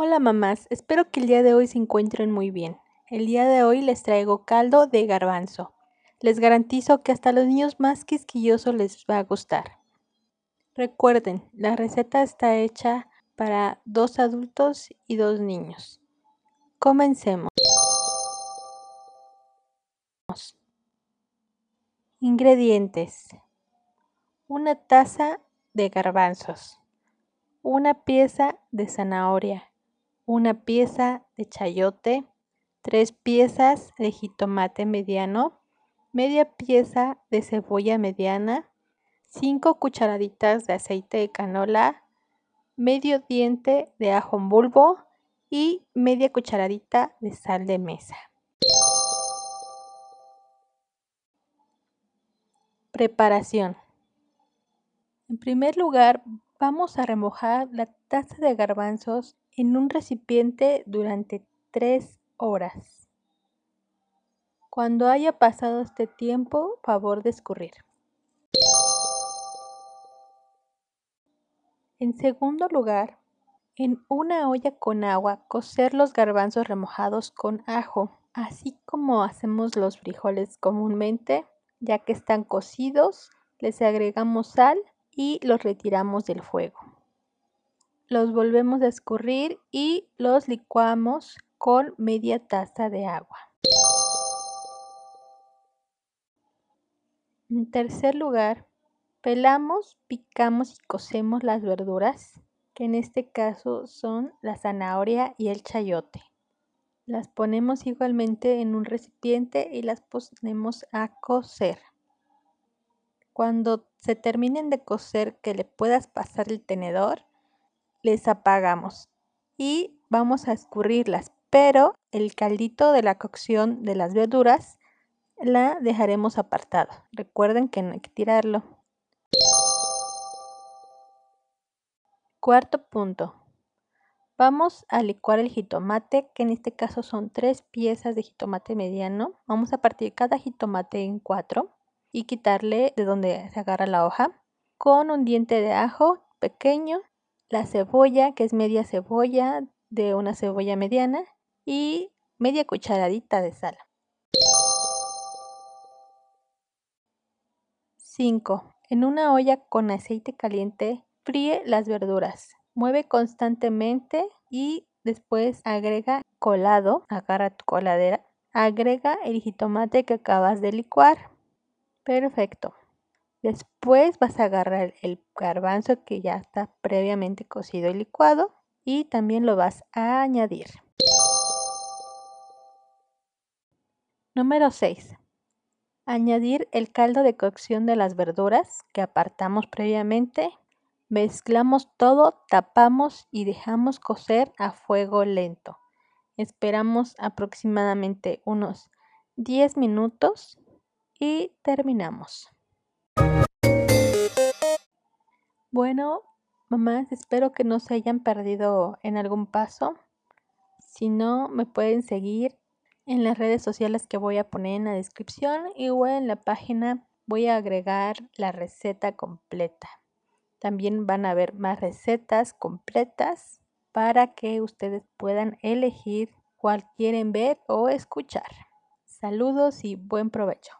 Hola mamás, espero que el día de hoy se encuentren muy bien. El día de hoy les traigo caldo de garbanzo. Les garantizo que hasta los niños más quisquillosos les va a gustar. Recuerden, la receta está hecha para dos adultos y dos niños. Comencemos. Ingredientes. Una taza de garbanzos. Una pieza de zanahoria. Una pieza de chayote. Tres piezas de jitomate mediano. Media pieza de cebolla mediana. Cinco cucharaditas de aceite de canola. Medio diente de ajo en bulbo y media cucharadita de sal de mesa. Preparación. En primer lugar, vamos a remojar la taza de garbanzos en un recipiente durante 3 horas. Cuando haya pasado este tiempo, favor de escurrir. En segundo lugar, en una olla con agua, cocer los garbanzos remojados con ajo, así como hacemos los frijoles comúnmente ya que están cocidos, les agregamos sal y los retiramos del fuego. Los volvemos a escurrir y los licuamos con media taza de agua. En tercer lugar, pelamos, picamos y cocemos las verduras, que en este caso son la zanahoria y el chayote. Las ponemos igualmente en un recipiente y las ponemos a cocer. Cuando se terminen de cocer que le puedas pasar el tenedor, les apagamos y vamos a escurrirlas, pero el caldito de la cocción de las verduras la dejaremos apartado. Recuerden que no hay que tirarlo. Cuarto punto. Vamos a licuar el jitomate, que en este caso son tres piezas de jitomate mediano. Vamos a partir cada jitomate en cuatro y quitarle de donde se agarra la hoja con un diente de ajo pequeño, la cebolla, que es media cebolla de una cebolla mediana y media cucharadita de sal. 5. En una olla con aceite caliente, fríe las verduras. Mueve constantemente y después agrega colado, agarra tu coladera, agrega el jitomate que acabas de licuar. Perfecto. Después vas a agarrar el garbanzo que ya está previamente cocido y licuado y también lo vas a añadir. Número 6. Añadir el caldo de cocción de las verduras que apartamos previamente Mezclamos todo, tapamos y dejamos cocer a fuego lento. Esperamos aproximadamente unos 10 minutos y terminamos. Bueno, mamás, espero que no se hayan perdido en algún paso. Si no, me pueden seguir en las redes sociales que voy a poner en la descripción y en la página voy a agregar la receta completa. También van a haber más recetas completas para que ustedes puedan elegir cuál quieren ver o escuchar. Saludos y buen provecho.